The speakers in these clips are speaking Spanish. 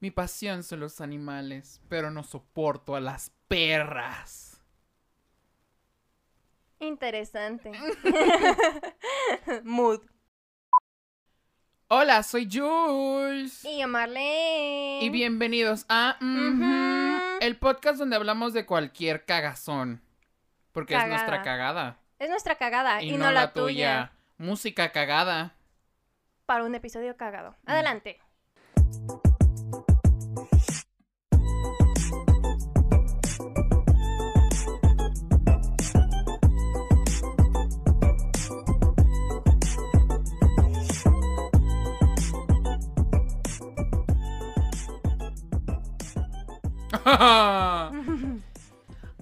Mi pasión son los animales, pero no soporto a las perras. Interesante. Mood. Hola, soy Jules. Y yo, Marlene. Y bienvenidos a el podcast donde hablamos de cualquier cagazón. Porque es nuestra Cagada. cagada. Es nuestra cagada y, no, la tuya. Música cagada. Para un episodio cagado. Adelante.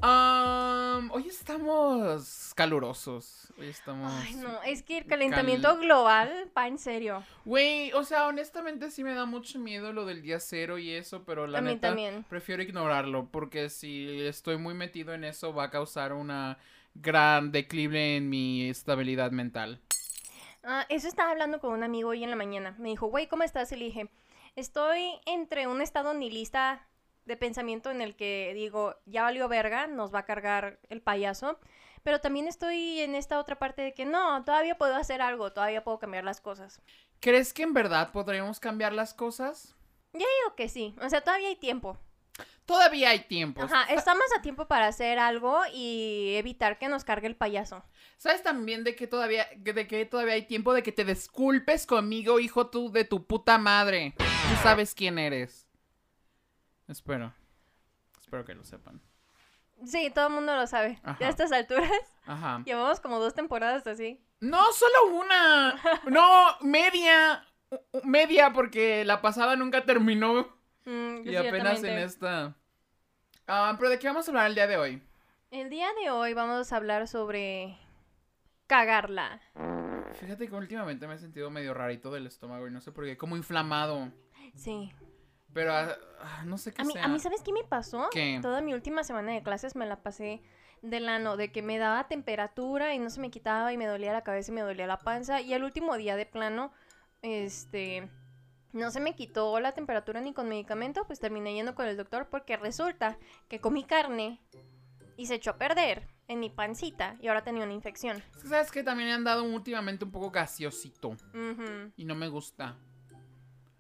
Um, hoy estamos calurosos. Hoy estamos. Ay, no, es que el calentamiento Cal- global va en serio. Güey, o sea, honestamente sí me da mucho miedo lo del día cero y eso, pero la A mí neta también. prefiero ignorarlo porque si estoy muy metido en eso va a causar una gran declive en mi estabilidad mental. Ah, eso estaba hablando con un amigo hoy en la mañana. Me dijo, güey, ¿cómo estás? Y le dije, estoy entre un estado nihilista de pensamiento en el que digo, ya valió verga, nos va a cargar el payaso. Pero también estoy en esta otra parte de que no, todavía puedo hacer algo, todavía puedo cambiar las cosas. ¿Crees que en verdad podríamos cambiar las cosas? Creo que sí, o sea, todavía hay tiempo. Todavía hay tiempo. Ajá, estamos a tiempo para hacer algo y evitar que nos cargue el payaso. ¿Sabes también de que todavía de que todavía hay tiempo de que te disculpes conmigo, hijo tú de tu puta madre? Tú sabes quién eres. Espero. Espero que lo sepan. Sí, todo el mundo lo sabe. Ajá. Ya a estas alturas Ajá. llevamos como dos temporadas así. No, solo una. No, media. Media porque la pasada nunca terminó Mm, y apenas en esta. Ah, pero ¿de qué vamos a hablar el día de hoy? El día de hoy vamos a hablar sobre cagarla. Fíjate que últimamente me he sentido medio rarito del estómago y no sé por qué, como inflamado. Sí. Pero ah, ah, no sé qué A mí, sea. a mí, ¿sabes qué me pasó? ¿Qué? Toda mi última semana de clases me la pasé del ano, de que me daba temperatura y no se me quitaba y me dolía la cabeza y me dolía la panza. Y el último día de plano, este, no se me quitó la temperatura ni con medicamento, pues terminé yendo con el doctor porque resulta que comí carne y se echó a perder en mi pancita y ahora tenía una infección. Es que sabes que también he andado últimamente un poco gaseosito y no me gusta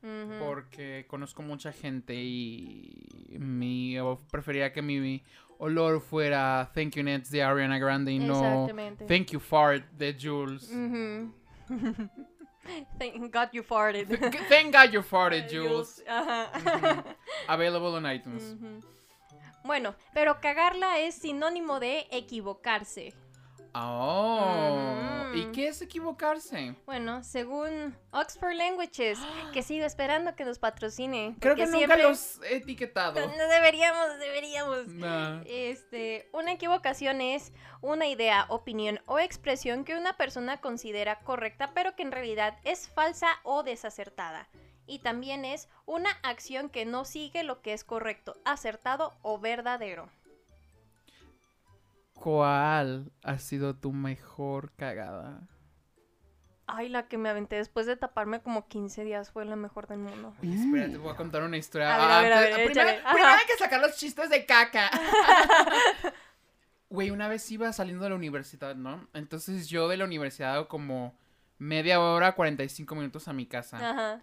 ujú. porque conozco mucha gente y mi yo prefería que mi olor fuera Thank You Nets de Ariana Grande y no. Thank You Fart de Jules. Ujú. Thank God you farted. Thank God you farted, Jules. Ajá. Ujú. Available on iTunes. Bueno, pero cagarla es sinónimo de equivocarse. Oh, ¿y qué es equivocarse? Bueno, según Oxford Languages, que sigo esperando que nos patrocine. Creo que nunca los he etiquetado. No deberíamos, deberíamos. Nah. Este, una equivocación es una idea, opinión o expresión que una persona considera correcta, pero que en realidad es falsa o desacertada. Y también es una acción que no sigue lo que es correcto, acertado o verdadero. ¿Cuál ha sido tu mejor cagada? Ay, la que me aventé después de taparme como 15 días fue la mejor del mundo. Oye, espera, te voy a contar una historia. A ver, a ver, a Ah, ver, primero, hay que sacar los chistes de caca. Güey, una vez iba saliendo de la universidad, ¿no? Entonces yo de la universidad hago como media hora, 45 minutos a mi casa. Ajá.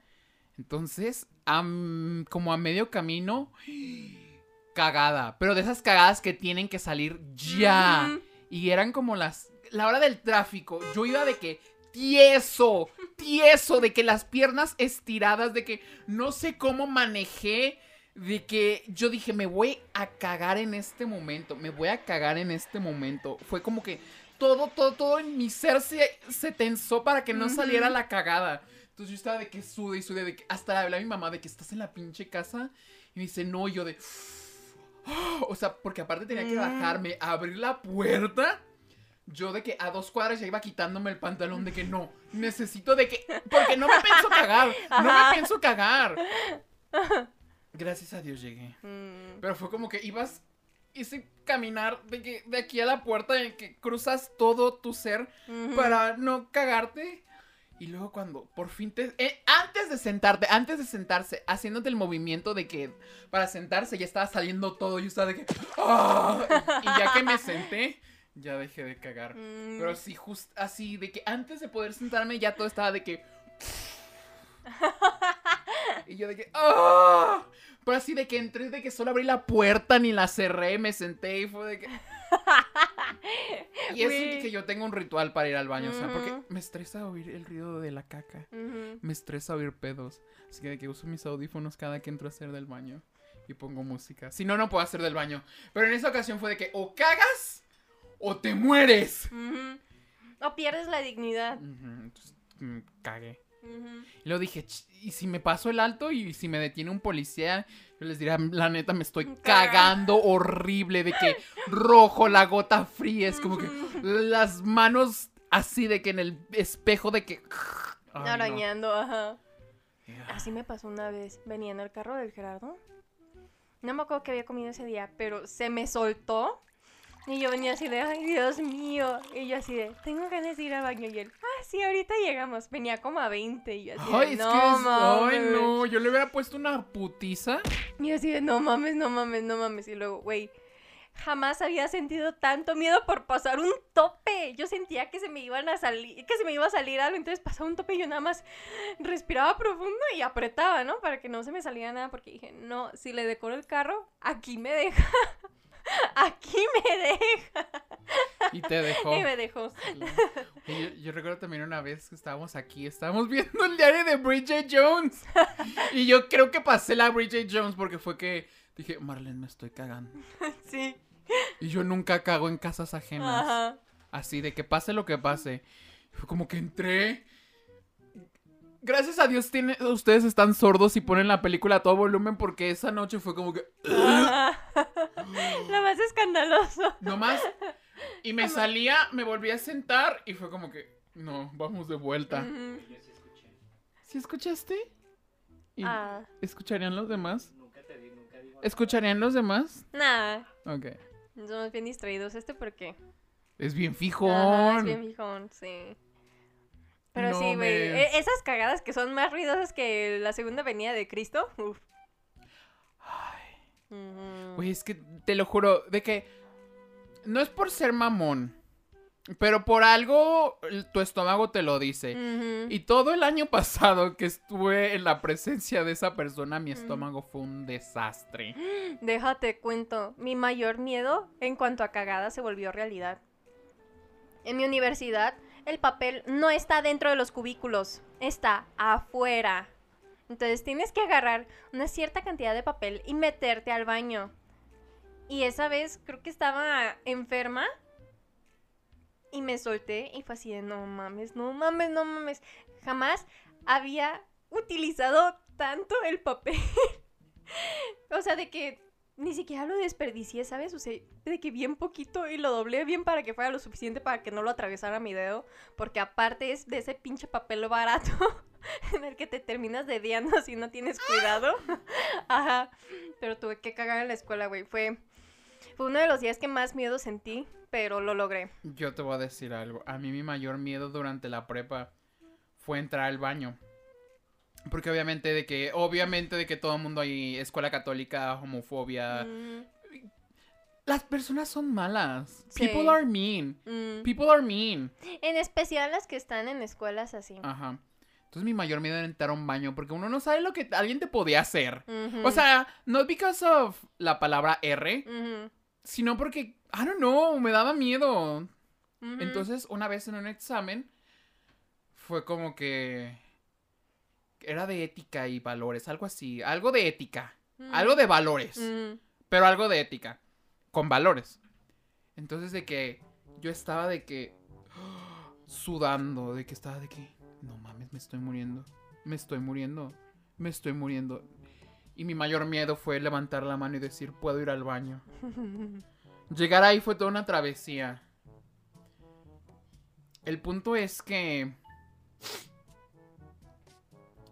Entonces, am- como a medio camino, cagada. Pero de esas cagadas que tienen que salir ya. Y eran como las. La hora del tráfico. Yo iba de que. Tieso. Tieso. De que las piernas estiradas. De que no sé cómo manejé. De que yo dije, me voy a cagar en este momento. Me voy a cagar en este momento. Fue como que todo, todo, todo en mi ser se, se tensó para que no saliera la cagada. Entonces yo estaba de que sude y sude. De que hasta le hablé a mi mamá de que estás en la pinche casa. Y me dice, no, y yo de. O sea, porque aparte tenía que Mm. bajarme, abrir la puerta. Yo de que a dos cuadras ya iba quitándome el pantalón de que no, necesito de que... Porque no me pienso cagar, no me pienso cagar. Gracias a Dios llegué. Mm. Pero fue como que ibas, hice caminar de, que, de aquí a la puerta en que cruzas todo tu ser para no cagarte. Y luego cuando por fin te... eh, antes de sentarte, antes de sentarse, haciéndote el movimiento de que para sentarse ya estaba saliendo todo. Yo estaba de que... ¡ah! Y, y ya que me senté, ya dejé de cagar. Mm, Pero sí, just así, de que antes de poder sentarme ya todo estaba de que... Y yo de que... ¡ah! Pero así de que entré, de que solo abrí la puerta, ni la cerré, me senté y fue de que... Y es que yo tengo un ritual para ir al baño, o sea, porque me estresa oír el ruido de la caca. Me estresa oír pedos. Así que de que uso mis audífonos cada que entro a hacer del baño. Y pongo música. Si no, no puedo hacer del baño. Pero en esa ocasión fue de que o cagas o te mueres. O pierdes la dignidad. Entonces, mm, Y luego dije, "Ch, ¿y si me paso el alto y si me detiene un policía? Yo les diría, la neta, me estoy Caga. cagando horrible de que rojo, la gota fría, es como que las manos así de que en el espejo de que... Ay, no. Arañando, ajá. Así me pasó una vez. Venía en el carro del Gerardo. No me acuerdo qué había comido ese día, pero se me soltó. Y yo venía así de, ay, Dios mío. Y yo así de, tengo ganas de ir al baño. Y él, ah, sí, ahorita llegamos. Venía como a 20. Y yo así de, Ay, es no que es... Ay, mames. no, yo le hubiera puesto una putiza. Y yo así de, no mames, no mames, no mames. Y luego, güey, jamás había sentido tanto miedo por pasar un tope. Yo sentía que se me iban a salir, que se me iba a salir algo. Entonces pasaba un tope y yo nada más respiraba profundo y apretaba, ¿no? Para que no se me saliera nada. Porque dije, no, si le decoro el carro, aquí me deja. Aquí me deja. Y te dejó. Y me dejó. Y yo, yo recuerdo también una vez que estábamos aquí, estábamos viendo el diario de Bridget Jones. Y yo creo que pasé la Bridget Jones porque fue que dije, Marlene, me estoy cagando. Sí. Y yo nunca cago en casas ajenas. Ajá. Así, de que pase lo que pase. Fue como que entré. Gracias a Dios tiene, ustedes están sordos y ponen la película a todo volumen porque esa noche fue como que... Escandaloso. Nomás. Y me salía, me volví a sentar y fue como que... No, vamos de vuelta. Yo sí escuché. ¿Sí escuchaste? ¿Y Ah, ¿Escucharían los demás? Nunca te di, nunca digo. ¿Escucharían los demás? nada. Ok. Somos bien distraídos. ¿Este por qué? Es bien fijón. Ajá, es bien fijón, sí. Pero No, sí, güey. me- e- Esas cagadas que son más ruidosas que la segunda venida de Cristo. Uf. Güey, es que te lo juro, de que no es por ser mamón, pero por algo tu estómago te lo dice. Y todo el año pasado que estuve en la presencia de esa persona, mi estómago fue un desastre. Déjate cuento. Mi mayor miedo en cuanto a cagadas se volvió realidad. En mi universidad, el papel no está dentro de los cubículos, está afuera. Entonces tienes que agarrar una cierta cantidad de papel y meterte al baño. Y esa vez creo que estaba enferma y me solté y fue así de no mames, no mames, no mames. Jamás había utilizado tanto el papel. o sea, de que ni siquiera lo desperdicié, ¿sabes? O sea, de que bien poquito y lo doblé bien para que fuera lo suficiente para que no lo atravesara mi dedo. Porque aparte es de ese pinche papel barato en el que te terminas dediando si no tienes cuidado. Ajá. Pero tuve que cagar en la escuela, güey. Fue, fue uno de los días que más miedo sentí, pero lo logré. Yo te voy a decir algo. A mí mi mayor miedo durante la prepa fue entrar al baño. Porque obviamente de que, obviamente de que todo el mundo ahí, escuela católica, homofobia. Mm, Las personas son malas. Sí. People are mean. mm. People are mean. En especial las que están en escuelas así. Ajá. Entonces mi mayor miedo era entrar a un baño porque uno no sabe lo que alguien te podía hacer. O sea, not because of la palabra R, sino porque, I don't know, me daba miedo. Entonces, una vez en un examen, fue como que... Era de ética y valores, algo así. Algo de ética. Mm. Algo de valores. Mm. Pero algo de ética. Con valores. Entonces, de que yo estaba de que... Sudando, de que estaba de que... No mames, me estoy muriendo. Me estoy muriendo. Me estoy muriendo. Y mi mayor miedo fue levantar la mano y decir, puedo ir al baño. Llegar ahí fue toda una travesía. El punto es que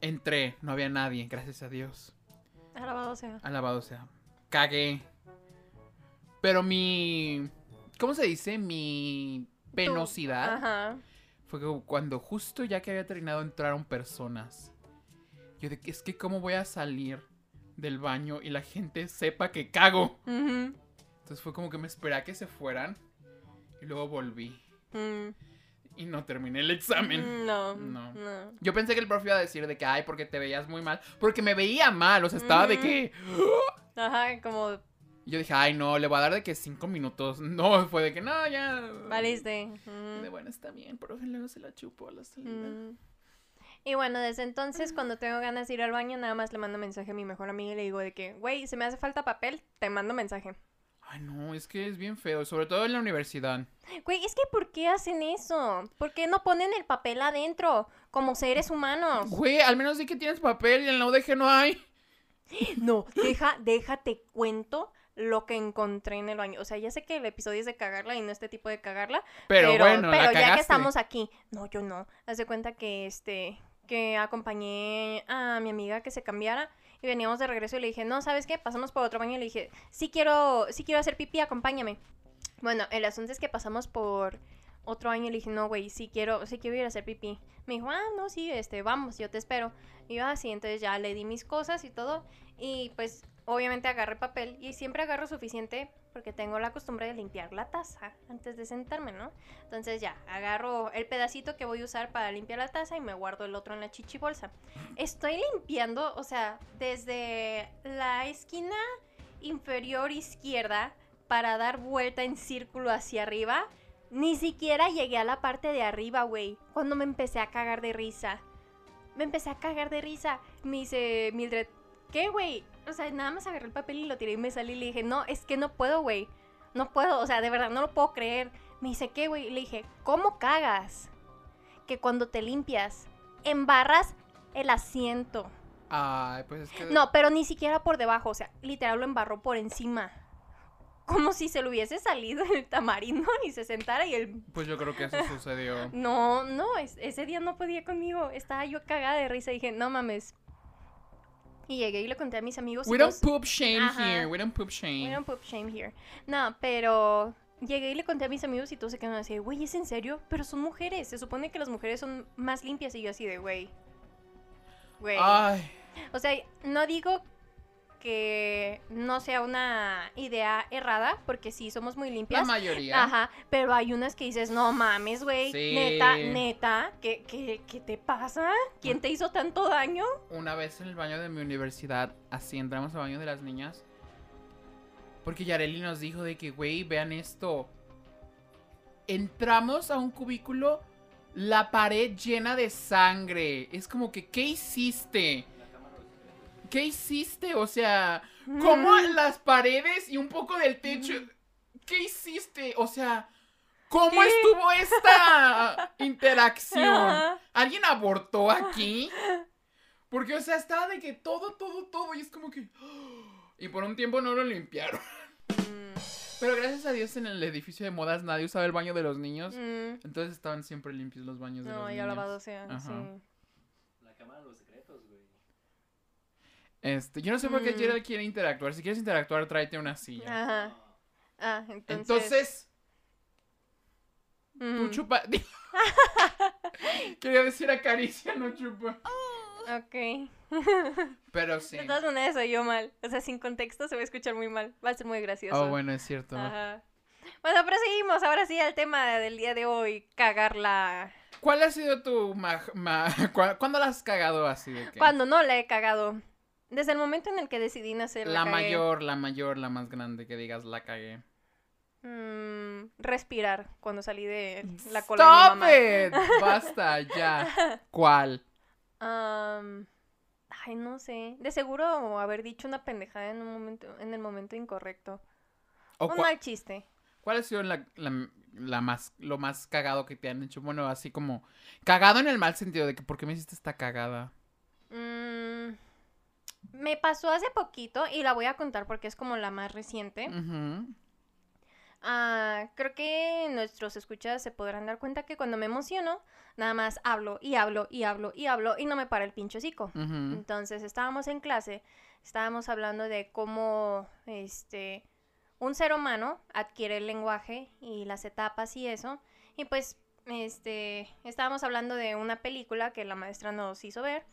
entré, no había nadie, gracias a Dios. Alabado sea. Alabado sea. Cagué. Pero mi... ¿Cómo se dice? Mi penosidad Ajá. fue cuando justo ya que había terminado entraron personas. Yo de que es que cómo voy a salir del baño y la gente sepa que cago. Ujú. Entonces fue como que me esperé a que se fueran y luego volví. Mm. Y no terminé el examen. No, No. no. Yo pensé que el profe iba a decir de que, ay, porque te veías muy mal. Porque me veía mal, o sea, estaba de que... Ajá, como yo dije, ay, no, le voy a dar de que cinco minutos. No, fue de que, no, ya... valiste. De bueno, está bien, profe, luego se la chupo a la salida. Mm. Y bueno, desde entonces, cuando tengo ganas de ir al baño, nada más le mando mensaje a mi mejor amiga y le digo de que, güey, si me hace falta papel, te mando mensaje. Ay, no, es que es bien feo, sobre todo en la universidad. Güey, es que ¿por qué hacen eso? ¿Por qué no ponen el papel adentro? Como seres humanos. Güey, al menos di que tienes papel y en la UDG no hay. No, deja, déjate cuento lo que encontré en el baño. O sea, ya sé que el episodio es de cagarla y no este tipo de cagarla. Pero, bueno, pero la ya que estamos aquí. No, yo no. Haz de cuenta que este que acompañé a mi amiga que se cambiara y veníamos de regreso y le dije, no, ¿sabes qué? Pasamos por otro baño y le dije, sí quiero, sí quiero hacer pipí, acompáñame. Bueno, el asunto es que pasamos por otro año y le dije, no, güey, sí quiero, sí quiero ir a hacer pipí. Me dijo, ah, no, sí, este, vamos, yo te espero. Y yo así, entonces ya le di mis cosas y todo. Y pues, obviamente agarré papel y siempre agarro suficiente porque tengo la costumbre de limpiar la taza antes de sentarme, ¿no? Entonces ya, agarro el pedacito que voy a usar para limpiar la taza y me guardo el otro en la chichibolsa. Estoy limpiando, o sea, desde la esquina inferior izquierda para dar vuelta en círculo hacia arriba. Ni siquiera llegué a la parte de arriba, güey. Cuando me empecé a cagar de risa. Me empecé a cagar de risa. Me dice Mildred, ¿qué, güey? O sea, nada más agarré el papel y lo tiré y me salí y le dije, no, es que no puedo, güey. No puedo, o sea, de verdad, no lo puedo creer. Me dice, ¿qué, güey? Y le dije, ¿cómo cagas? Que cuando te limpias, embarras el asiento. Ay, pues es que... No, pero ni siquiera por debajo, o sea, literal lo embarró por encima. Como si se le hubiese salido el tamarindo y se sentara y él... Pues yo creo que eso sucedió. No, no, es- ese día no podía conmigo. Estaba yo cagada de risa y dije, no mames. Y llegué y le conté a mis amigos. y We don't poop shame Ajá. here, we don't poop shame. We don't poop shame here. No, pero llegué y le conté a mis amigos y todos se quedaron así, güey, ¿es en serio? Pero son mujeres. Se supone que las mujeres son más limpias y yo así de, güey. Güey. O sea, no digo que no sea una idea errada, porque sí, somos muy la limpias. mayoría. Ajá, pero hay unas que dices, no mames, güey, Sí. neta, neta, ¿qué, qué, ¿qué te pasa? ¿Quién te hizo tanto daño? Una vez en el baño de mi universidad, así entramos al baño de las niñas. Porque Yareli nos dijo de que, güey, vean esto. Entramos a un cubículo, la pared llena de sangre. Es como que, ¿qué hiciste? ¿Qué hiciste? O sea, ¿cómo Mm. las paredes y un poco del techo? ¿Qué hiciste? O sea, ¿cómo ¿Qué? estuvo esta interacción? ¿Alguien abortó aquí? Porque, o sea, estaba de que todo, todo, todo. Y es como que. Y por un tiempo no lo limpiaron. Mm, Pero gracias a Dios en el edificio de modas nadie usaba el baño de los niños. mm. Entonces estaban siempre limpios los baños de No, los ya niños. lavado sea, Ajá. sí. La cámara de los. Este, yo no sé por qué Mm. Gerald quiere interactuar. Si quieres interactuar, tráete una silla. Ajá. Ah, entonces. Entonces, tú mm, chupa. Quería decir acaricia, no chupa. Ok. Pero sí. De todas maneras soy yo mal. O sea, sin contexto se va a escuchar muy mal. Va a ser muy gracioso. Oh, bueno, es cierto. Ajá. Bueno, proseguimos ahora sí al tema del día de hoy. Cagarla. ¿Cuál ha sido tu ma ma- cua- ¿Cuándo la has cagado así de que? Cuando no la he cagado. Desde el momento en el que decidí nacer. La cagué. mayor, la mayor, la más grande que digas la cagué. Mm, respirar cuando salí de la cola de mi ¡Stop mamá. it! Basta, ya. ¿Cuál? Am, ay, no sé. De seguro haber dicho una pendejada en un momento, en el momento incorrecto. ¿O Un mal chiste. ¿Cuál ha sido la, la- la más, lo más cagado que te han hecho? Bueno, así como... Cagado en el mal sentido de que ¿por qué me hiciste esta cagada? Me pasó hace poquito y la voy a contar porque es como la más reciente. Ah, creo que nuestros escuchas se podrán dar cuenta que cuando me emociono, nada más hablo y hablo y hablo y hablo y no me para el pinche hocico. Entonces estábamos en clase, estábamos hablando de cómo este un ser humano adquiere el lenguaje y las etapas y eso. Y pues este, estábamos hablando de una película que la maestra nos hizo ver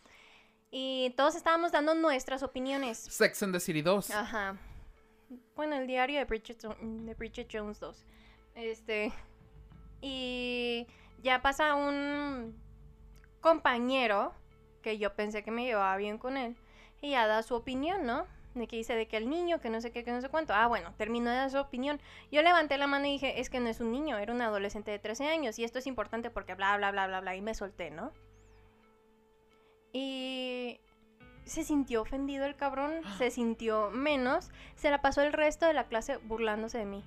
y todos estábamos dando nuestras opiniones. Sex and the City 2. Ajá. Bueno, el diario de Bridget, de Bridget Jones 2. Este. Y ya pasa un compañero que yo pensé que me llevaba bien con él. Y ya da su opinión, ¿no? De que dice de que el niño, que no sé qué, que no sé cuánto. Ah, bueno, terminó de dar su opinión. Yo levanté la mano y dije, es que no es un niño, era un adolescente de 13 años. Y esto es importante porque bla, bla, bla, bla, bla. Y me solté, ¿no? Y se sintió ofendido el cabrón, se sintió menos, se la pasó el resto de la clase burlándose de mí.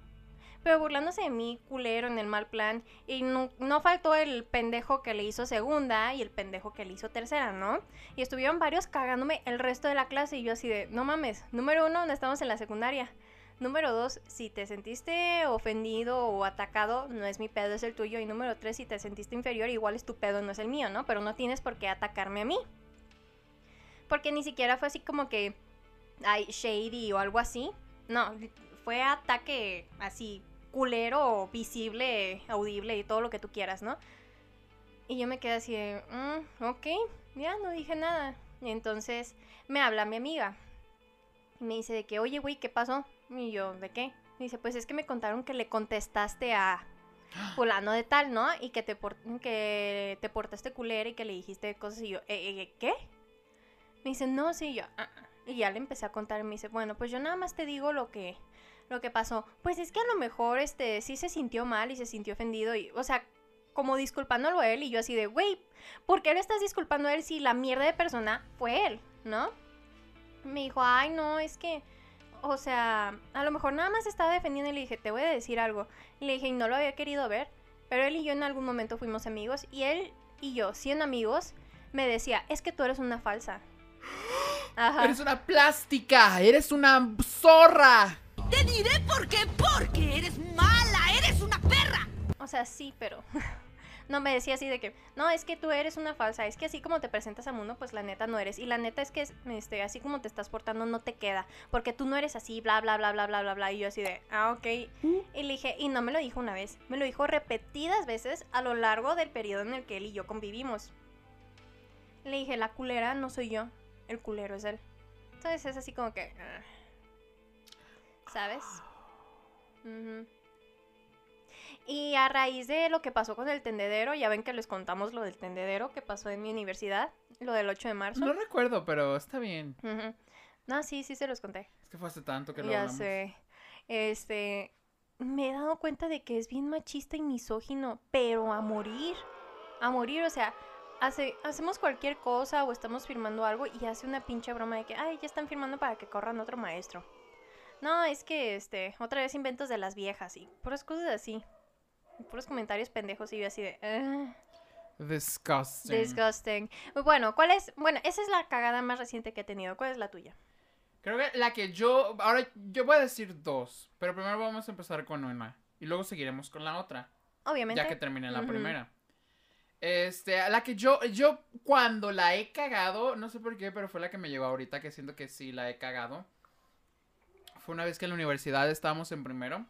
Pero burlándose de mí, culero, en el mal plan. Y no, no faltó el pendejo que le hizo segunda y el pendejo que le hizo tercera, ¿no? Y estuvieron varios cagándome el resto de la clase y yo así de, no mames, número uno, no estamos en la secundaria. Número dos, si te sentiste ofendido o atacado, no es mi pedo, es el tuyo. Y número tres, si te sentiste inferior, igual es tu pedo, no es el mío, ¿no? Pero no tienes por qué atacarme a mí. Porque ni siquiera fue así como que, ay, shady o algo así. No, fue ataque así, culero, visible, audible y todo lo que tú quieras, ¿no? Y yo me quedé así "Mm, ok, ya no dije nada. Y entonces me habla mi amiga. Y me dice de que, oye, güey, ¿qué pasó? Y yo, ¿de qué? Dice, pues es que me contaron que le contestaste a fulano de tal, ¿no? Y que te, que te portaste culera y que le dijiste cosas y yo, "Eh, eh, ¿qué? Me dice, no, sí, yo, "Ah, ah". Y ya le empecé a contar y me dice, bueno, pues yo nada más te digo lo que, lo que pasó. Pues es que a lo mejor, este, sí se sintió mal y se sintió ofendido y, o sea, como disculpándolo a él y yo así de, güey, ¿por qué lo estás disculpando a él si la mierda de persona fue él, ¿no? Me dijo, ay, no, es que, o sea, a lo mejor nada más estaba defendiendo y le dije, te voy a decir algo. Y le dije, y no lo había querido ver, pero él y yo en algún momento fuimos amigos y él y yo, siendo amigos, me decía, es que tú eres una falsa. Ajá. Eres una plástica, eres una zorra. Te diré por qué, porque eres mala, eres una perra. O sea, sí, pero no me decía así de que, no, es que tú eres una falsa, es que así como te presentas al mundo, pues la neta no eres. Y la neta es que este, así como te estás portando no te queda, porque tú no eres así, bla, bla, bla, bla, bla, bla, bla. Y yo así de, ah, ok. Y le dije, y no me lo dijo una vez, me lo dijo repetidas veces a lo largo del periodo en el que él y yo convivimos. Le dije, la culera no soy yo, el culero es él. Entonces es así como que, ah, ¿sabes? Ujú. Y a raíz de lo que pasó con el tendedero, ya ven que les contamos lo del tendedero que pasó en mi universidad, lo del 8 de marzo. No recuerdo, pero está bien. No, sí, sí se los conté. Es que fue hace tanto que lo Ya hablamos. sé. Este, me he dado cuenta de que es bien machista y misógino, pero a morir. A morir, o sea, hace, hacemos cualquier cosa o estamos firmando algo y hace una pinche broma de que, ay, ya están firmando para que corran otro maestro. No, es que, este, otra vez inventos de las viejas y puras cosas así. Puros comentarios pendejos y yo así de... "Ah". Disgusting. Disgusting. Bueno, ¿cuál es? Bueno, esa es la cagada más reciente que he tenido. ¿Cuál es la tuya? Creo que la que yo. Ahora yo voy a decir dos. Pero primero vamos a empezar con una. Y luego seguiremos con la otra. Obviamente. Ya que termine la primera. Este, la que yo, yo cuando la he cagado, no sé por qué, pero fue la que me llegó ahorita, que siento que sí la he cagado. Fue una vez que en la universidad estábamos en primero.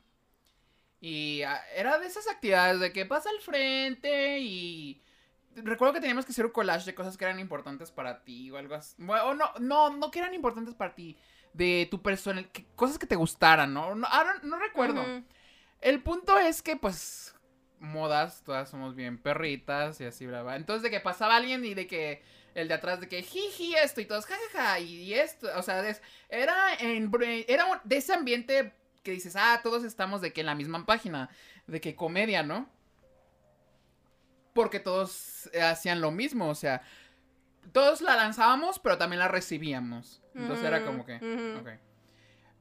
Y ah, era de esas actividades de que pasa al frente y... Recuerdo que teníamos que hacer un collage de cosas que eran importantes para ti o algo así. Bueno, o no, no, no que eran importantes para ti. De tu persona, que- cosas que te gustaran, ¿no? No, ah, no- no recuerdo. El punto es que, pues, modas, todas somos bien perritas y así, brava. Entonces, de que pasaba alguien y de que el de atrás de que jiji esto y todos jajaja y, y esto, o sea, es- era en era un- de ese ambiente que dices, ah, todos estamos de que en la misma página, de que comedia, ¿no? Porque todos eh, hacían lo mismo, o sea, todos la lanzábamos, pero también la recibíamos. Entonces era como que, ok.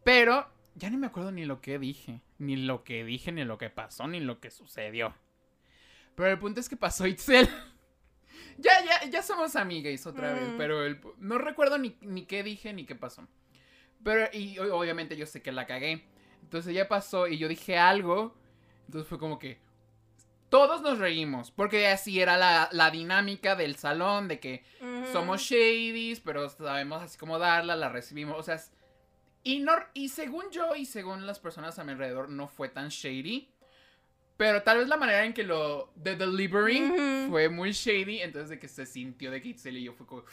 Pero ya ni me acuerdo ni lo que dije, ni lo que dije, ni lo que pasó, ni lo que sucedió. Pero el punto es que pasó Itzel. ya, ya, ya somos amigas otra vez, Mm. pero el no recuerdo ni, ni qué dije ni qué pasó. Pero, y obviamente yo sé que la cagué. Entonces ya pasó y yo dije algo. Entonces fue como que todos nos reímos. Porque así era la, la dinámica del salón, de que somos shadies, pero sabemos así cómo darla, la recibimos, o sea, y, no, y según yo y según las personas a mi alrededor no fue tan shady, Pero tal vez la manera en que lo. The delivery Ujú. fue muy shady. Entonces, de que se sintió de que Itzel y yo fue como.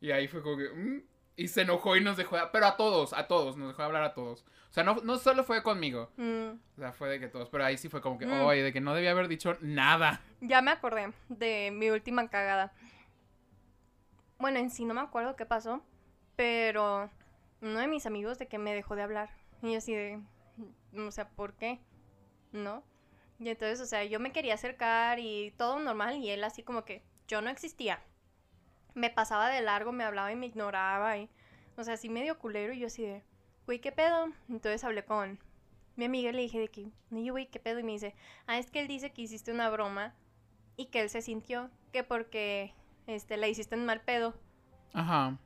Y ahí fue como que. mm, y se enojó y nos dejó. Pero a todos, a todos, nos dejó hablar a todos. O sea, no, no solo fue conmigo. Mm, O sea, fue de que todos. Pero ahí sí fue como que. Mm. Oye, de que no debía haber dicho nada. Ya me acordé de mi última cagada. Bueno, en sí no me acuerdo qué pasó, pero uno de mis amigos de que me dejó de hablar. Y yo así de, o sea, ¿por qué? ¿No? Y entonces, o sea, yo me quería acercar y todo normal y él así como que yo no existía. Me pasaba de largo, me hablaba y me ignoraba y, o sea, así medio culero y yo así de, güey, ¿qué pedo? Entonces hablé con mi amiga y le dije de que, no, yo, güey, ¿qué pedo? Y me dice, ah, es que él dice que hiciste una broma y que él se sintió que porque, este, la hiciste en mal pedo. Ajá.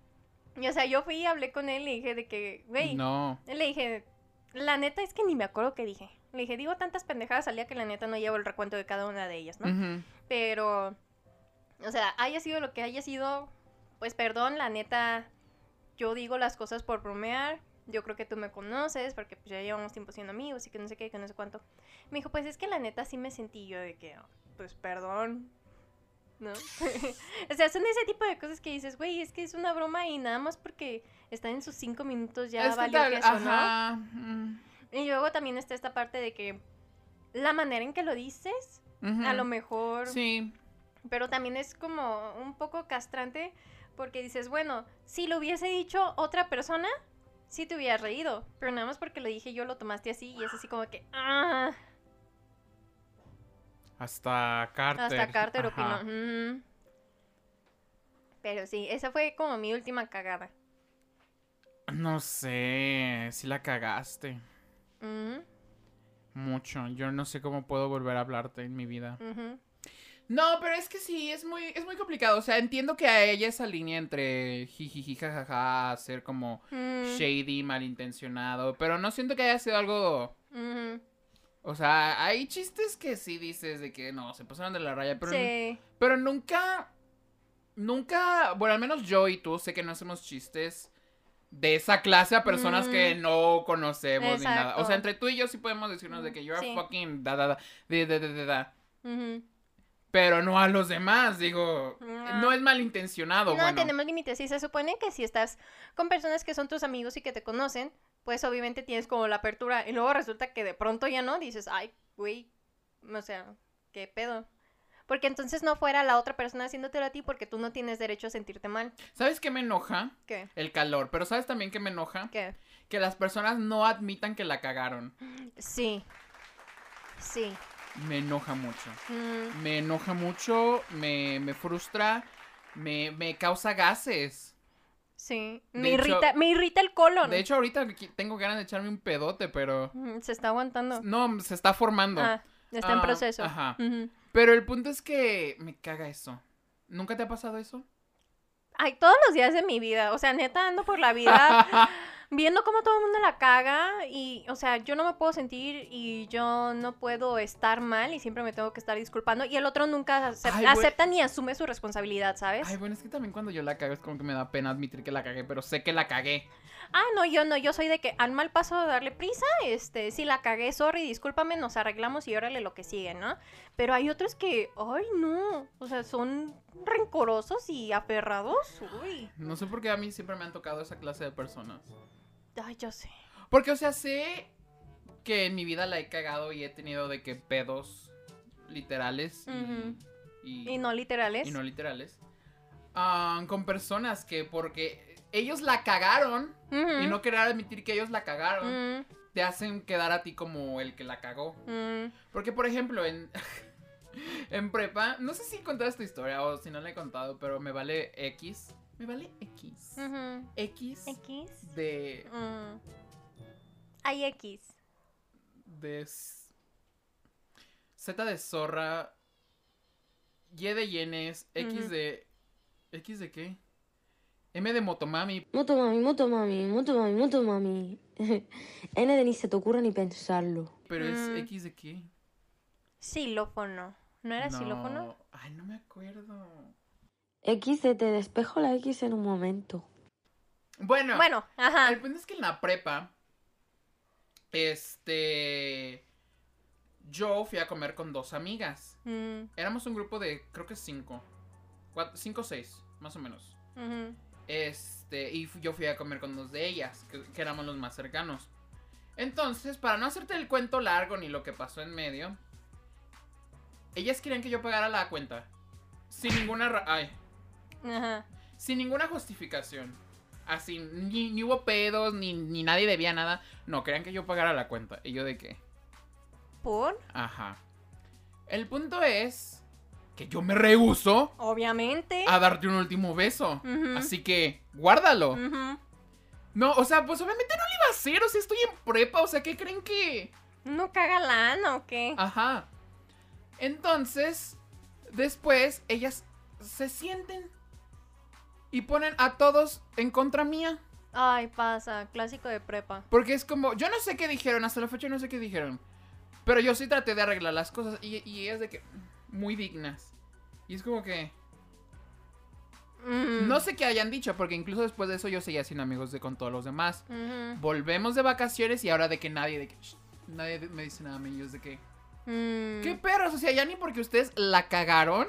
Y, o sea, yo fui y hablé con él y le dije de que, güey, No. le dije, la neta es que ni me acuerdo qué dije. Le dije, digo tantas pendejadas al día que la neta no llevo el recuento de cada una de ellas, ¿no? Pero, o sea, haya sido lo que haya sido, pues perdón, la neta, yo digo las cosas por bromear. Yo creo que tú me conoces porque pues ya llevamos tiempo siendo amigos y que no sé qué, que no sé cuánto. Me dijo, pues es que la neta sí me sentí yo de que, pues perdón. ¿No? o sea, son ese tipo de cosas que dices, güey, es que es una broma y nada más porque están en sus cinco minutos ya Es valió queso, ¿no? ajá. mm, Y luego también está esta parte de que la manera en que lo dices, a lo mejor Sí. Pero también es como un poco castrante porque dices, bueno, si lo hubiese dicho otra persona, sí te hubieras reído, pero nada más porque lo dije yo lo tomaste así y es así como que, ah, Hasta Carter. hasta Carter Ajá. opinó. "Mm". Pero sí, esa fue como mi última cagada. No sé, si la cagaste. Mucho. Yo no sé cómo puedo volver a hablarte en mi vida. No, pero es que sí, es muy, es muy complicado. O sea, entiendo que a ella esa línea entre jijiji, jajaja, ser como Mm, shady, malintencionado. Pero no siento que haya sido algo. O sea, hay chistes que sí dices de que no, se pasaron de la raya. Pero, Sí. pero nunca. Nunca. Bueno, al menos yo y tú sé que no hacemos chistes de esa clase a personas que Mm. no conocemos ni nada. O sea, entre tú y yo sí podemos decirnos de que you're Sí. fucking da da da. de- de- de- de- da. ujú. Pero no a los demás, digo. No. No es malintencionado, No, bueno. tenemos límites. Y se supone que si estás con personas que son tus amigos y que te conocen, pues obviamente tienes como la apertura. Y luego resulta que de pronto ya no, dices, ay, güey, o sea, ¿qué pedo? Porque entonces no fuera la otra persona haciéndotelo a ti porque tú no tienes derecho a sentirte mal. ¿Sabes qué me enoja? ¿Qué? El calor. Pero ¿sabes también qué me enoja? ¿Qué? Que las personas no admitan que la cagaron. Sí. Sí. Me enoja mucho. Mm, Me enoja mucho, me, me frustra, me, me causa gases. sí. De Me hecho- irrita, me irrita el colon. De hecho, ahorita tengo ganas de echarme un pedote, pero... Mm, Se está aguantando. No, se está formando. Ah, está en Ah, proceso. ajá. Pero el punto es que me caga eso. ¿Nunca te ha pasado eso? Ay, todos los días de mi vida. O sea, neta, ando por la vida viendo cómo todo el mundo la caga y, o sea, yo no me puedo sentir y yo no puedo estar mal y siempre me tengo que estar disculpando y el otro nunca Ay, acepta ni asume su responsabilidad, ¿sabes? Ay, bueno, es que también cuando yo la cago es como que me da pena admitir que la cagué, pero sé que la cagué. Ah, no, yo no, yo soy de que al mal paso de darle prisa, este, si la cagué, sorry, discúlpame, nos arreglamos y órale lo que sigue, ¿no? Pero hay otros que, ay, no, o sea, son rencorosos y aferrados, uy, No sé por qué a mí siempre me han tocado esa clase de personas. ay, yo sé. Porque, o sea, sé que en mi vida la he cagado y he tenido de que pedos literales y, Ujú. y, Y no literales. y no literales. ah, con personas que porque ellos la cagaron y no querer admitir que ellos la cagaron, te hacen quedar a ti como el que la cagó. Porque, por ejemplo, en, en prepa, no sé si conté esta historia o si no la he contado, pero me vale X. Me vale X. X X. de. Hay X. de. Z de zorra. Y de yenes. X de. ¿X de qué? M de motomami. Motomami, motomami, motomami, motomami. N de ni se te ocurra ni pensarlo. Pero es Mm. X de qué? Xilófono. ¿No era No. xilófono? Ay, no me acuerdo. X de te despejo la X en un momento. Bueno, Bueno, ajá. El punto es que en la prepa, este, yo fui a comer con dos amigas. Mm, Éramos un grupo de, creo que cinco. Cuatro, cinco o seis, más o menos. Este, y yo fui a comer con dos de ellas, que, que éramos los más cercanos. Entonces, para no hacerte el cuento largo ni lo que pasó en medio, ellas querían que yo pagara la cuenta. Sin ninguna... ra- Ay, Ajá. sin ninguna justificación. Así, ni, ni hubo pedos, ni, ni nadie debía nada. No, querían que yo pagara la cuenta. ¿Y yo de qué? ¿Por? Ajá. El punto es que yo me rehuso Obviamente. a darte un último beso. Así que, guárdalo. No, o sea, pues obviamente no lo iba a hacer. O sea, estoy en prepa. O sea, ¿qué creen que...? ¿No caga lana o qué? Ajá. Entonces, después, ellas se sienten y ponen a todos en contra mía. Ay, pasa. Clásico de prepa. Porque es como, yo no sé qué dijeron, hasta la fecha no sé qué dijeron. Pero yo sí traté de arreglar las cosas y, y es de que, muy dignas. Y es como que, Mm. no sé qué hayan dicho, porque incluso después de eso yo seguía siendo amigos de con todos los demás. Volvemos de vacaciones y ahora de que nadie, de que, "Shh", nadie me dice nada a mí, yo es de que, Mm. ¿qué perros? O sea, ya ni porque ustedes la cagaron.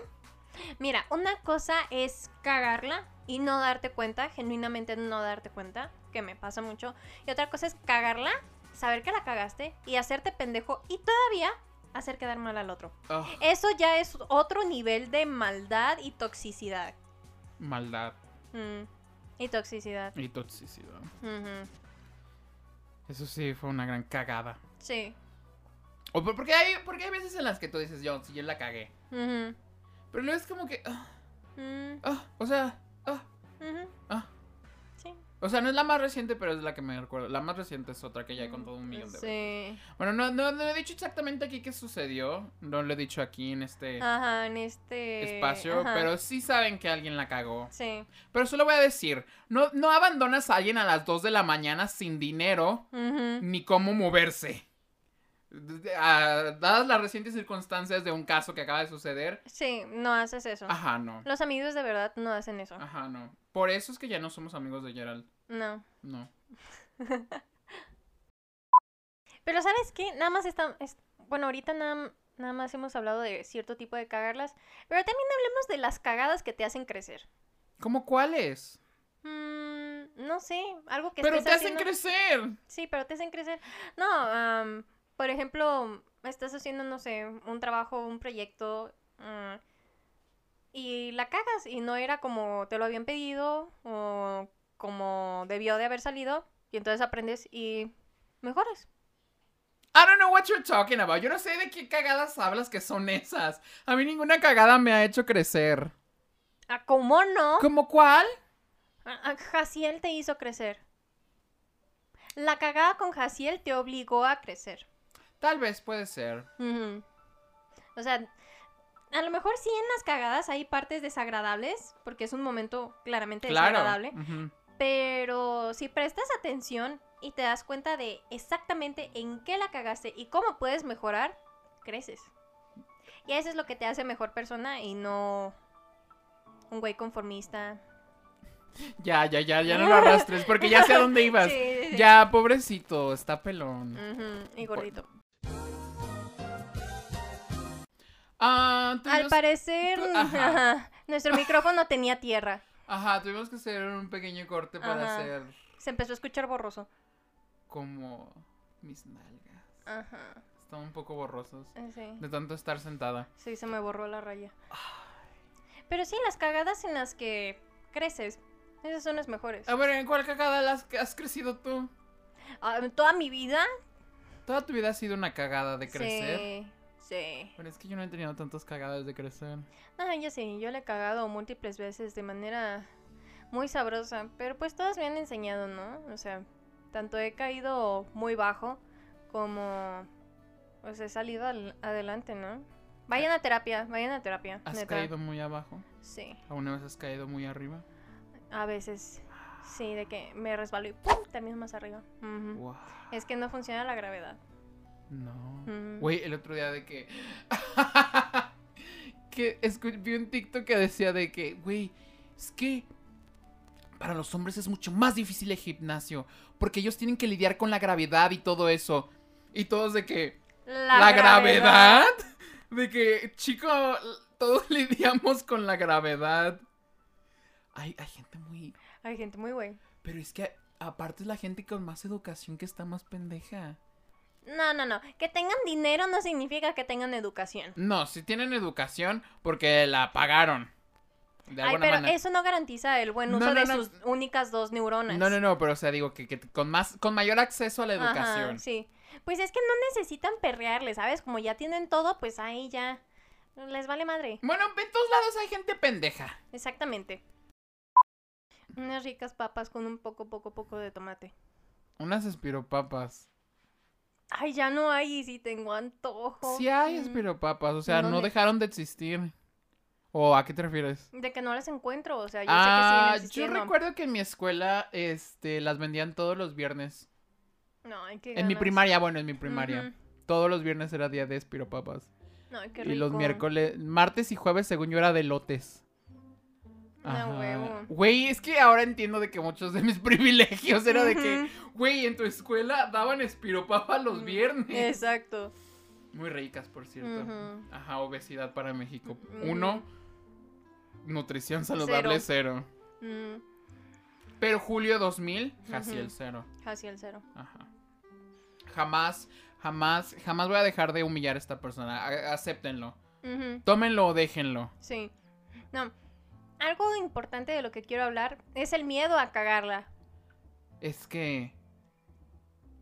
Mira, una cosa es cagarla y no darte cuenta, genuinamente no darte cuenta, que me pasa mucho. Y otra cosa es cagarla, saber que la cagaste y hacerte pendejo y todavía hacer quedar mal al otro. Ugh, Eso ya es otro nivel de maldad y toxicidad. maldad Mm. Y toxicidad. y toxicidad. Eso sí, fue una gran cagada. Sí. O por- porque hay, porque hay veces en las que tú dices, yo, si yo la cagué. Pero luego es como que, ah, ah, o sea, ah, ah. O sea, no es la más reciente, pero es la que me recuerdo. La más reciente es otra que ya he contado un millón de veces. Sí. Bueno, no, no, no he dicho exactamente aquí qué sucedió. No lo he dicho aquí en este Ajá, en este espacio. ajá. Pero sí saben que alguien la cagó. Sí. Pero solo voy a decir, no, no abandonas a alguien a las 2 de la mañana sin dinero Ujú. ni cómo moverse. Dadas las recientes circunstancias de un caso que acaba de suceder. Sí, no haces eso. Ajá, no. Los amigos de verdad no hacen eso. Ajá, no. Por eso es que ya no somos amigos de Gerald. No. No. Pero ¿sabes qué? Nada más está... es- Bueno, ahorita nada, nada más hemos hablado de cierto tipo de cagarlas. Pero también hablemos de las cagadas que te hacen crecer. ¿Cómo cuáles? Mm, no sé, algo que Pero estés te hacen crecer. Sí, pero te hacen crecer. No, am, por ejemplo, estás haciendo, no sé, un trabajo, un proyecto mm, y la cagas y no era como te lo habían pedido o como debió de haber salido y entonces aprendes y mejoras. I don't know what you're talking about. Yo no sé de qué cagadas hablas que son esas. A mí ninguna cagada me ha hecho crecer. Ah, ¿Cómo no? ¿Cómo cuál? Ah, ah, Jaciel te hizo crecer. La cagada con Jaciel te obligó a crecer. Tal vez puede ser. O sea, a lo mejor sí en las cagadas hay partes desagradables, porque es un momento claramente Claro. desagradable, pero si prestas atención y te das cuenta de exactamente en qué la cagaste y cómo puedes mejorar, creces. Y eso es lo que te hace mejor persona y no un güey conformista. Ya, ya, ya, ya no lo arrastres porque ya sé a dónde ibas. Sí, sí, sí. Ya, pobrecito, está pelón. Y gordito. Ah, Al parecer, tu- ajá. ajá, nuestro micrófono tenía tierra. Ajá, tuvimos que hacer un pequeño corte para Ajá. hacer Se empezó a escuchar borroso. como mis nalgas. Ajá. Están un poco borrosos eh, Sí. de tanto estar sentada. Sí, se me borró la raya. Pero sí, las cagadas en las que creces, esas son las mejores. A ver, ¿en cuál cagada las que has crecido tú? Ah, toda mi vida. Toda tu vida ha sido una cagada de crecer. Sí, sí. Pero es que yo no he tenido tantas cagadas de crecer. Ah, ya sé, yo le he cagado múltiples veces de manera muy sabrosa. Pero pues todas me han enseñado, ¿no? O sea, tanto he caído muy bajo como pues he salido al- adelante, ¿no? Vayan a terapia, vayan a terapia. ¿Has neta. caído muy abajo? Sí, ¿Alguna vez has caído muy arriba? a veces. Sí, de que me resbalo y ¡pum! termino más arriba. Wow. Es que no funciona la gravedad. No. Ujú. Güey, el otro día de que. que escu- vi un TikTok que decía de que, güey, es que para los hombres es mucho más difícil el gimnasio. Porque ellos tienen que lidiar con la gravedad y todo eso. Y todos de que. ¿La, gravedad? De que, chico, todos lidiamos con la gravedad. Hay, hay gente muy... Hay gente muy güey. Pero es que aparte es la gente con más educación que está más pendeja. No, no, no. Que tengan dinero no significa que tengan educación. No, si tienen educación porque la pagaron. De Ay, pero manera. eso no garantiza el buen uso no, de no. sus únicas dos neuronas. No, no, no, pero o sea, digo que, que con más, con mayor acceso a la Ajá, educación. sí. Pues es que no necesitan perrearle, ¿sabes? Como ya tienen todo, pues ahí ya les vale madre. Bueno, en todos lados hay gente pendeja. Exactamente. Unas ricas papas con un poco, poco, poco de tomate. Unas espiropapas. Ay, ya no hay y sí tengo antojo. Sí hay Mm. espiropapas, o sea, no dejaron de existir. ¿O a qué te refieres? De que no las encuentro, o sea, yo ah, sé que siguen yo existiendo. recuerdo que en mi escuela, este, las vendían todos los viernes. No, ay, qué En mi primaria, bueno, en mi primaria. Todos los viernes era día de espiropapas. No, qué Y los rico. miércoles, martes y jueves, según yo, era de lotes. Ajá. huevo. Güey, es que ahora entiendo de que muchos de mis privilegios era de que, güey, en tu escuela daban espiropapa los Mm, viernes. Exacto. Muy ricas, por cierto. Ajá, obesidad para México. Mm. Uno, nutrición saludable cero. Mm, Pero julio 2000, casi el cero. casi el cero. Ajá. Jamás, jamás, jamás voy a dejar de humillar a esta persona. A- acéptenlo. Tómenlo o déjenlo. Sí. No. Algo importante de lo que quiero hablar es el miedo a cagarla. Es que...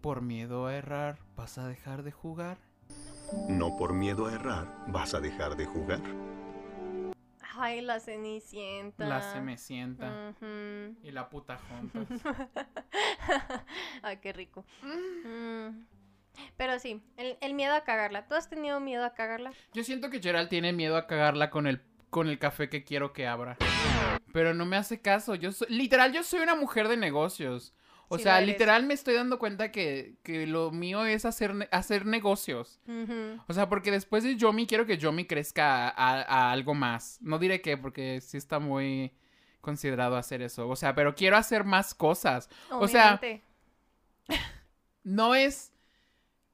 Por miedo a errar, ¿vas a dejar de jugar? No por miedo a errar vas a dejar de jugar. Ay, la cenicienta. La se me sienta. Ujú. Y la puta juntas. Ay, qué rico. Mm. Pero sí, el, el miedo a cagarla. ¿Tú has tenido miedo a cagarla? Yo siento que Gerald tiene miedo a cagarla con el, con el café que quiero que abra. Pero no me hace caso. Yo soy, literal, yo soy una mujer de negocios. O Sí sea, literal me estoy dando cuenta que, que lo mío es hacer, ne- hacer negocios. O sea, porque después de Yomi quiero que Yomi crezca a, a- a algo más. No diré que, porque sí está muy considerado hacer eso. O sea, pero quiero hacer más cosas. O sea. No es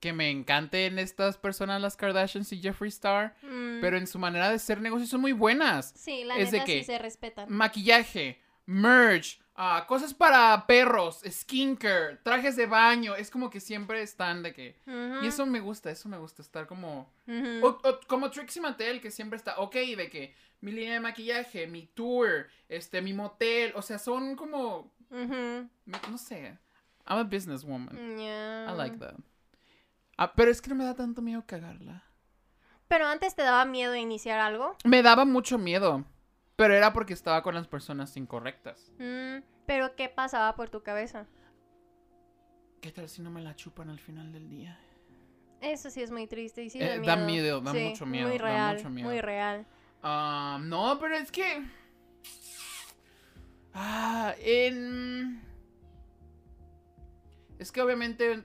que me encanten estas personas, las Kardashians y Jeffree Star, Mm. pero en su manera de hacer negocios son muy buenas. Sí, la es de que- sí se respetan. Maquillaje, merch, ah, cosas para perros, skincare, trajes de baño. Es como que siempre están de que... Y eso me gusta, eso me gusta, estar como... Ujú. O, o como Trixie Mattel, que siempre está, ok, de que mi línea de maquillaje, mi tour, este, mi motel, o sea, son como, no sé, I'm a businesswoman. Ya. I like that. Ah, pero es que no me da tanto miedo cagarla. Pero antes te daba miedo iniciar algo. Me daba mucho miedo, pero era porque estaba con las personas incorrectas. Mm, Pero ¿qué pasaba por tu cabeza? ¿Qué tal si no me la chupan al final del día? Eso sí es muy triste y sí Eh, da da miedo. da Sí, mucho miedo, Muy da real, mucho miedo. muy real. Ah, no, pero es que... Ah, en... Es que obviamente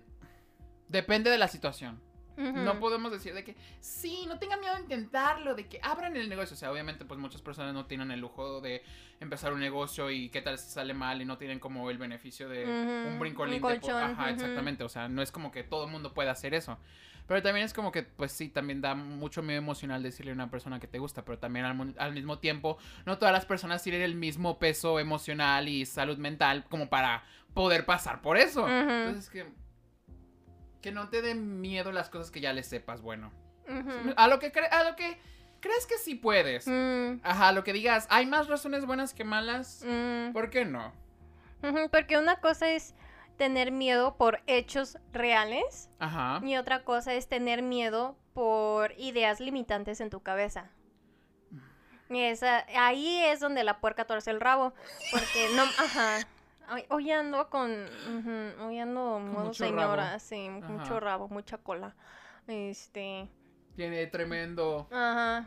depende de la situación. Ujú. No podemos decir de que sí, no tengan miedo de intentarlo, de que abran el negocio. O sea, obviamente, pues muchas personas no tienen el lujo de empezar un negocio y qué tal si sale mal y no tienen como el beneficio de Ujú, un brincolín. un de Ajá, ujú. exactamente. O sea, no es como que todo el mundo pueda hacer eso. Pero también es como que, pues sí, también da mucho miedo emocional decirle a una persona que te gusta, pero también al, al mismo tiempo, no todas las personas tienen el mismo peso emocional y salud mental como para poder pasar por eso. Entonces, que, que no te den miedo las cosas que ya les sepas, bueno. A lo que, a lo que crees que sí puedes. Mm, Ajá, lo que digas, hay más razones buenas que malas. mm. ¿Por qué no? Porque una cosa es tener miedo por hechos reales Ajá. y otra cosa es tener miedo por ideas limitantes en tu cabeza. Y esa, ahí es donde la puerca torce el rabo. Porque no, ajá. Hoy, hoy ando con. ujú, hoy ando modo señora, rabo. sí, Ajá. mucho rabo, mucha cola. Este. Tiene tremendo. Ajá.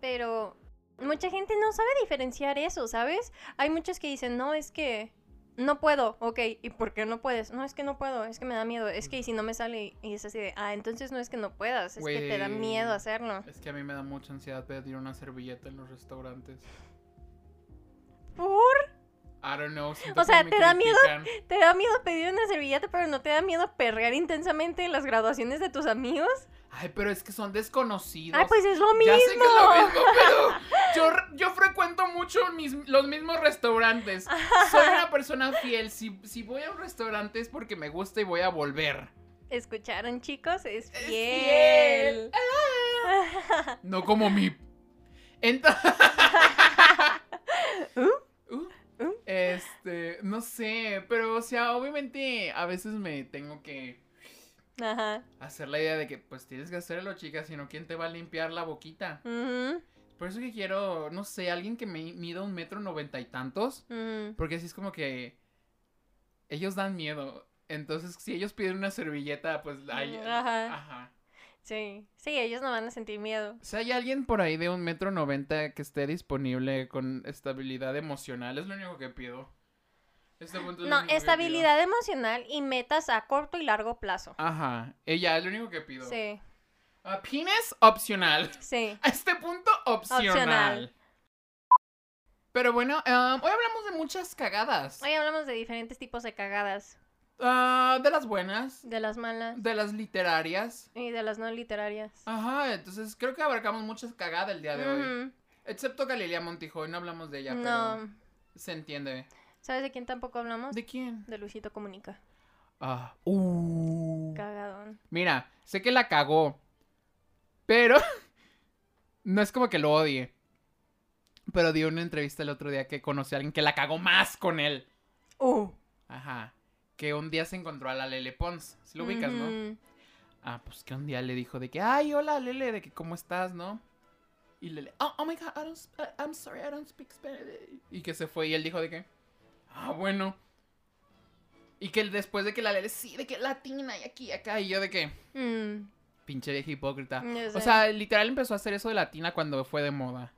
Pero mucha gente no sabe diferenciar eso, ¿sabes? Hay muchos que dicen, no, es que no puedo, ok, ¿y por qué no puedes? No, es que no puedo, es que me da miedo, es que y si no me sale y es así de, ah, entonces no es que no puedas, es que te da miedo hacerlo. Es que a mí me da mucha ansiedad pedir una servilleta en los restaurantes. ¿Por? I don't know. O sea, ¿te da miedo? Te da miedo pedir una servilleta, pero no te da miedo perrear intensamente en las graduaciones de tus amigos. Ay, pero es que son desconocidos. Ay, pues es lo mismo. Ya sé que es lo mismo, pero yo, yo frecuento mucho mis- los mismos restaurantes. Soy una persona fiel. Si, si voy a un restaurante es porque me gusta y voy a volver. ¿Escucharon, chicos? Es Es fiel. fiel. No como mi. Entonces. Este, no sé, pero o sea, obviamente a veces me tengo que Ajá. hacer la idea de que pues tienes que hacerlo, chicas, si no, ¿quién te va a limpiar la boquita? Ujú, Por eso que quiero, no sé, alguien que me mida un metro noventa y tantos, porque así es como que ellos dan miedo. Entonces, si ellos piden una servilleta, pues hay... Ajá. Ajá. Sí. Sí, ellos no van a sentir miedo. Si hay alguien por ahí de un metro noventa que esté disponible con estabilidad emocional, es lo único que pido. Este punto es lo No, estabilidad emocional y metas a corto y largo plazo. Ajá, ella es lo único que pido. Sí, Ah, penis opcional. sí. A este punto opcional. Opcional. Pero bueno, um, hoy hablamos de muchas cagadas. Hoy hablamos de diferentes tipos de cagadas. Ah, de las buenas, De las malas de las literarias. y de las no literarias. Ajá, entonces creo que abarcamos muchas cagadas el día de hoy. Excepto Galilea Montijo, no hablamos de ella, pero No. se entiende. ¿Sabes de quién tampoco hablamos? ¿De quién? De Luisito Comunica. Ah, uh. Cagadón. Mira, sé que la cagó, pero no es como que lo odie. Pero dio una entrevista el otro día que conocí a alguien que la cagó más con él. Uh. Ajá. Que un día se encontró a la Lele Pons. Si lo ubicas, ¿no? Ah, pues que un día le dijo de que, ay, hola Lele, de que cómo estás, ¿no? Y Lele, oh, oh my god, I don't, sp- I'm sorry, I don't speak Spanish. Y que se fue y él dijo de que, ah, bueno. Y que después de que la Lele, sí, de que latina y aquí, y acá, y yo de que, Mm, pinche vieja hipócrita. O sé. sea, literal empezó a hacer eso de latina cuando fue de moda.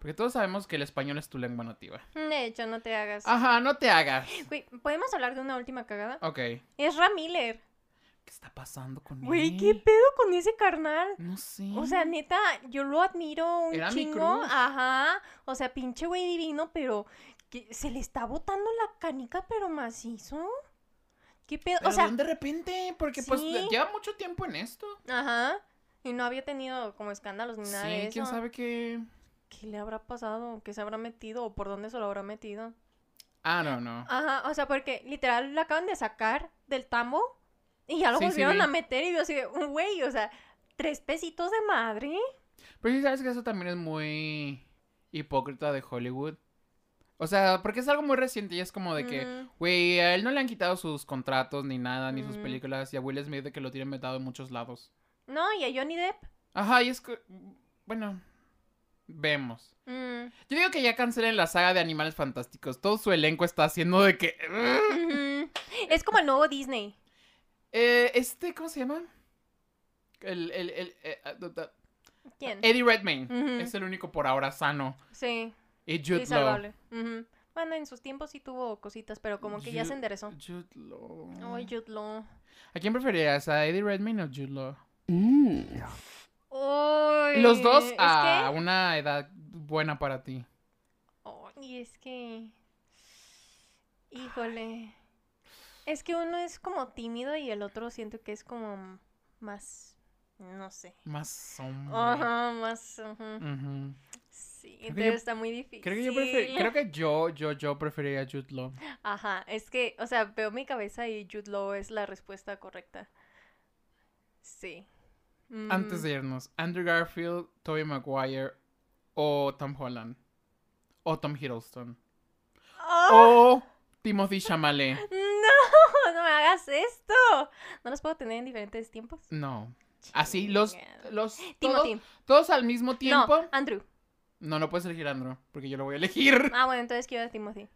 Porque todos sabemos que el español es tu lengua nativa. De hecho, no te hagas. Ajá, no te hagas. Güey, ¿podemos hablar de una última cagada? Ok. ¿Qué Es Miller. está pasando con Güey, él? ¿qué pedo con ese carnal? No sé. O sea, neta, yo lo admiro un Era mi chingo. Ajá. O sea, pinche güey divino, pero que se le está botando la canica, pero macizo. ¿Qué pedo? Pero o sea, de repente, porque pues sí. lleva mucho tiempo en esto. ajá. Y no había tenido como escándalos ni nada de Sí, eso. quién sabe qué. ¿Qué le habrá pasado? ¿Qué se habrá metido? ¿O por dónde se lo habrá metido? Ah, no, no. Ajá, o sea, porque literal lo acaban de sacar del tambo y ya lo Sí, volvieron vi. a meter y yo así de, güey, o sea, tres pesitos de madre. Pero sí sabes que eso también es muy hipócrita de Hollywood. O sea, porque es algo muy reciente y es como de que, güey, a él no le han quitado sus contratos ni nada, ni sus películas, y a Will Smith de que lo tienen vetado en muchos lados. No, y a Johnny Depp. Ajá, y es que, bueno, vemos. Mm, Yo digo que ya cancelen la saga de Animales Fantásticos. Todo su elenco está haciendo de que... Es como el nuevo Disney. Eh, este, ¿cómo se llama? El, el, el, eh, ah, ¿Quién? Eddie Redmayne. Es el único por ahora sano. Sí, Y sí, Jude Law. Ujú. Bueno, en sus tiempos sí tuvo cositas, pero como que ya se enderezó. Jude Law. Ay, Jude Law. ¿A quién preferirías? ¿A Eddie Redmayne o Jude Law? Los dos a que- una edad buena para ti. Ay, es que... Híjole. Es que uno es como tímido y el otro siento que es como más... No sé. Más hombre. Ajá, más... ujú. Ujú. Sí, yo- está muy difícil. Creo que yo prefer- creo que yo, yo, yo preferiría Jude Law. Ajá, es que, o sea, veo mi cabeza y Jude Law es la respuesta correcta. Sí. Antes Mm, de irnos, Andrew Garfield, Tobey Maguire o Tom Holland. O Tom Hiddleston. ¡Ah! O Timothy Chalamet. No, no me hagas esto. ¿No los puedo tener en diferentes tiempos? No. Así, los, los todos, Timothy. todos al mismo tiempo. No, Andrew. No, no puedes elegir Andrew, porque yo lo voy a elegir. Ah, bueno, entonces quiero a Timothy.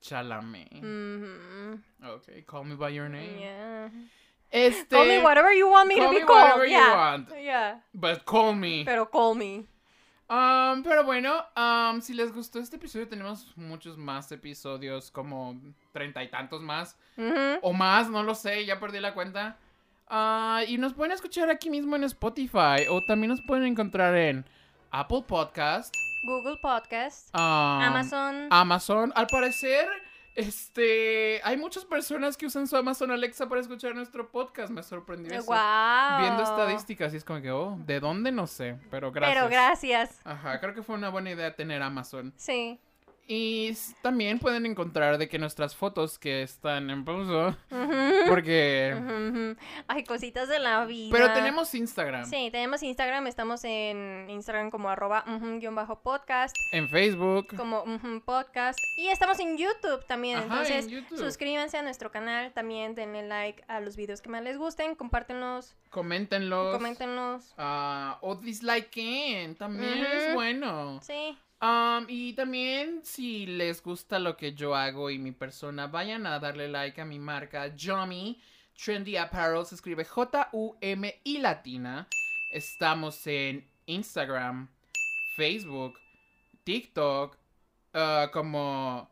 Chalamet. Mhm. Ok, call me by your name. Yeah. Este. Call me whatever you want me to be me called. whatever you yeah. want. Yeah. But call me. Pero call me. Um, pero bueno, um, si les gustó este episodio, tenemos muchos más episodios, como treinta y tantos más. Ujú. O más, no lo sé, ya perdí la cuenta. Ah, y nos pueden escuchar aquí mismo en Spotify. O también nos pueden encontrar en Apple Podcast, Google Podcast, um, Amazon. Amazon. Al parecer, este, hay muchas personas que usan su Amazon Alexa para escuchar nuestro podcast. Me sorprendió eso. ¡Wow! Viendo estadísticas y es como que, oh, ¿de dónde? No sé, pero gracias. Pero gracias. Ajá, creo que fue una buena idea tener Amazon. Sí. Y también pueden encontrar de que nuestras fotos que están en pausa, porque... Ujú, ujú. Ay, cositas de la vida. Pero tenemos Instagram, Sí, tenemos Instagram. Estamos en Instagram como arroba ujú, guion bajo podcast, en Facebook. como podcast. Y estamos en YouTube también. Ajá, Entonces, en YouTube. suscríbanse a nuestro canal. También denle like a los videos que más les gusten. Compártenlos, Coméntenlos. coméntenos. ah, o disliken, también es bueno. Sí. Y también si les gusta lo que yo hago y mi persona, vayan a darle like a mi marca Jomi Trendy Apparel. Se escribe J-U-M y latina. Estamos en Instagram, Facebook, TikTok, uh, como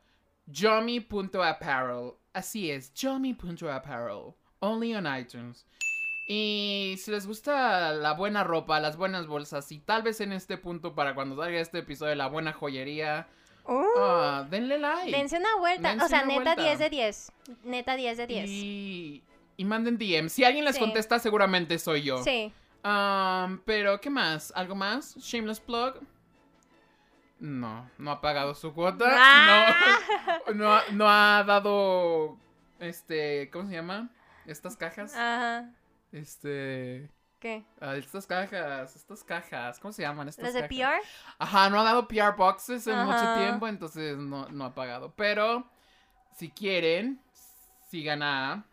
Jomi.apparel. Así es, Jomi.apparel. Only on iTunes. Y si les gusta la buena ropa, las buenas bolsas y tal vez en este punto para cuando salga este episodio la buena joyería, Uh, ah, denle like. dense una vuelta. dense o sea, neta vuelta. 10 de 10. Neta 10 de 10. Y, y manden DM. Si alguien les Sí. contesta, seguramente soy yo. Sí. Um, pero, ¿qué más? ¿Algo más? ¿Shameless plug? No, no ha pagado su cuota. Ah. No, no, ha- no ha dado. Este. ¿Cómo se llama? Estas cajas. Ajá. Este. ¿Qué? ah, estas cajas. Estas cajas. ¿Cómo se llaman? Estas ¿Las de cajas? PR? Ajá, no ha dado PR boxes en mucho tiempo, entonces no, no ha pagado. Pero, si quieren, sigan a.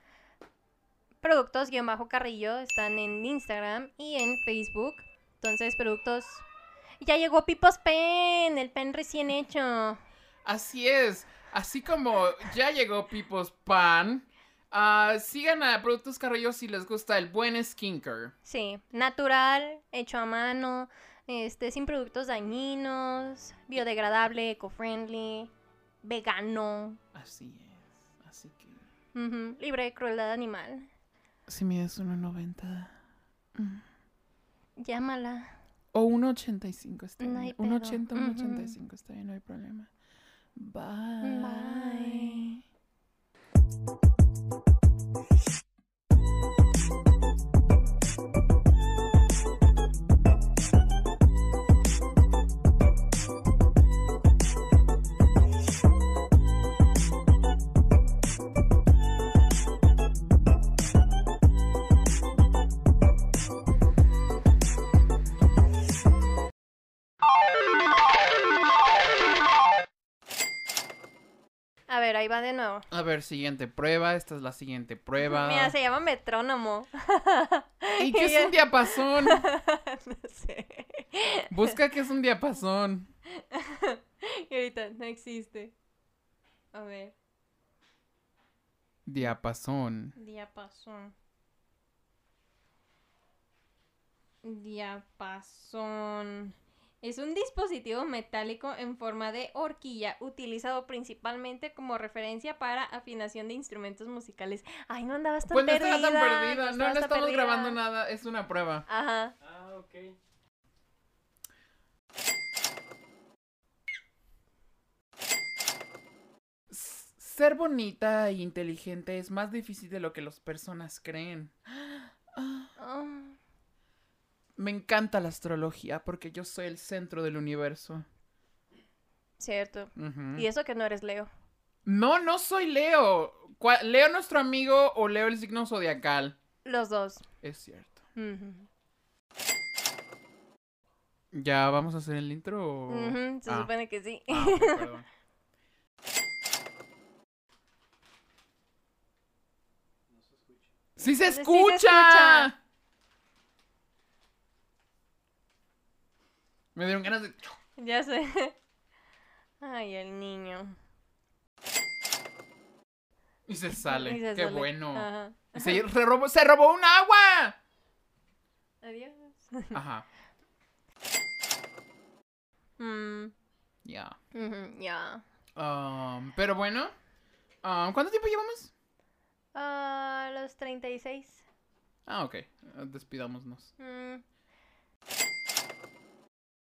Productos guion bajo Carrillo están en Instagram y en Facebook. Entonces, productos. Ya llegó Pipos Pen, el pen recién hecho. Así es. Así como ya llegó People's Pan, ah, sigan a Productos Carrillo si les gusta el buen skincare. Sí, natural, hecho a mano, este, sin productos dañinos, biodegradable, eco-friendly, vegano, Así es. Así que. libre de crueldad animal. Si mides 1.90 Llámala. o 1.85 está No bien. pedo. 1.80, Ujú. 1.85 está bien, no hay problema. Bye. Bye. Ahí va de nuevo. A ver, siguiente prueba. Esta es la siguiente prueba. Mira, se llama metrónomo. ¿Y qué es un diapasón? no sé. Busca qué es un diapasón. Y ahorita no existe. A ver, Diapasón. diapasón. Diapasón. Es un dispositivo metálico en forma de horquilla utilizado principalmente como referencia para afinación de instrumentos musicales. Ay, no andabas tan Pues no perdida. estaba tan perdida. No, no estamos perdida. grabando nada. Es una prueba. Ajá. Ah, ok. Ser bonita e inteligente es más difícil de lo que las personas creen. Oh, Me encanta la astrología porque yo soy el centro del universo. cierto. Y eso que no eres Leo. No, no soy Leo. ¿Leo nuestro amigo o Leo el signo zodiacal? Los dos. Es cierto. ¿Ya vamos a hacer el intro? o- Se Ah. supone que sí. Ah, ok, perdón. ¡Sí se Sí se escucha! Me dieron ganas de... Ya sé. Ay, el niño. Y se sale. Y se ¡Qué sale. bueno! Ajá. Y Se, se robó, ¡Se robó un agua! Adiós. Ajá. Mm, Ya. Ya. Um, pero bueno. um, ¿Cuánto tiempo llevamos? Ah, los 36. Ah, ok. Uh, Despidámonos. Mm,